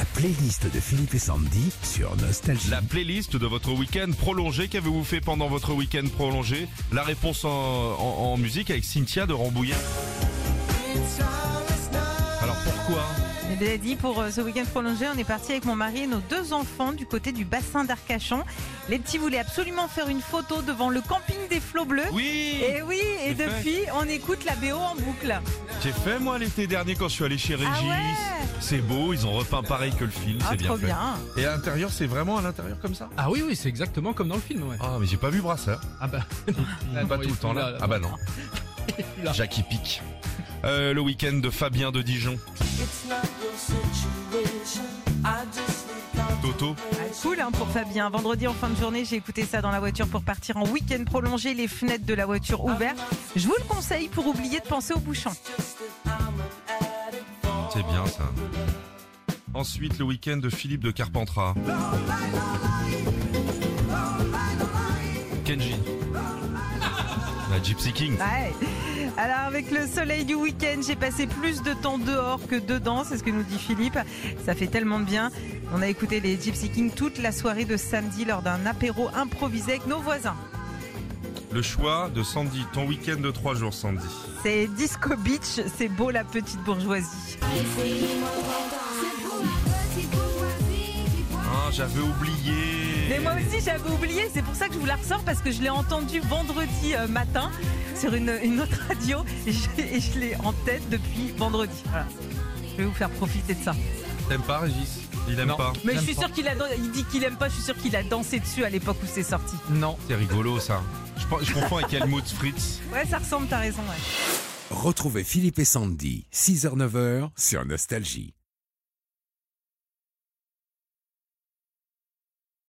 La playlist de Philippe et Sandy sur Nostalgie. La playlist de votre week-end prolongé. Qu'avez-vous fait pendant votre week-end prolongé? La réponse en, en- en musique avec Cynthia de Rambouillet. Je l'ai dit, pour euh, ce week-end prolongé, on est parti avec mon mari et nos deux enfants du côté du bassin d'Arcachon. Les petits voulaient absolument faire une photo devant le camping des flots bleus. Oui Et oui, et fait. depuis, on écoute la BO en boucle. J'ai fait moi l'été dernier quand je suis allé chez Régis. Ah ouais C'est beau, ils ont repeint pareil que le film, Ah, c'est bien trop fait. bien. Et à l'intérieur, c'est vraiment à l'intérieur comme ça? Ah oui, oui, c'est exactement comme dans le film, ouais. Ah mais j'ai pas vu Brasseur. Ah bah. pas tout le temps là. Ah bah non. Là. Jackie pique. Euh, le week-end de Fabien de Dijon. Toto. Ah, cool hein, pour Fabien. Vendredi en fin de journée, j'ai écouté ça dans la voiture pour partir en week-end prolongé, les fenêtres de la voiture ouvertes. Je vous le conseille pour oublier de penser aux bouchons. C'est bien ça. Ensuite, le week-end de Philippe de Carpentras. Kenji. La Gypsy King. Ouais. Alors avec le soleil du week-end, j'ai passé plus de temps dehors que dedans, c'est ce que nous dit Philippe. Ça fait tellement de bien. On a écouté les Gypsy Kings toute la soirée de samedi lors d'un apéro improvisé avec nos voisins. Le choix de Sandy. Ton week-end de trois jours, Sandy. C'est Disco Beach, c'est beau la petite bourgeoisie. J'avais oublié. Mais moi aussi j'avais oublié, c'est pour ça que je vous la ressors parce que je l'ai entendu vendredi euh, matin sur une, une autre radio et je, l'ai en tête depuis vendredi. Voilà. Je vais vous faire profiter de ça. T'aimes pas, Régis? Il aime Non. pas. Mais je suis sûr qu'il a, il dit qu'il aime pas, je suis sûr qu'il a dansé dessus à l'époque où c'est sorti. Non. C'est rigolo ça. Je, je confonds avec Helmut Fritz. Ouais, ça ressemble, t'as raison. Ouais. Retrouvez Philippe et Sandy, 6h-9h sur Nostalgie.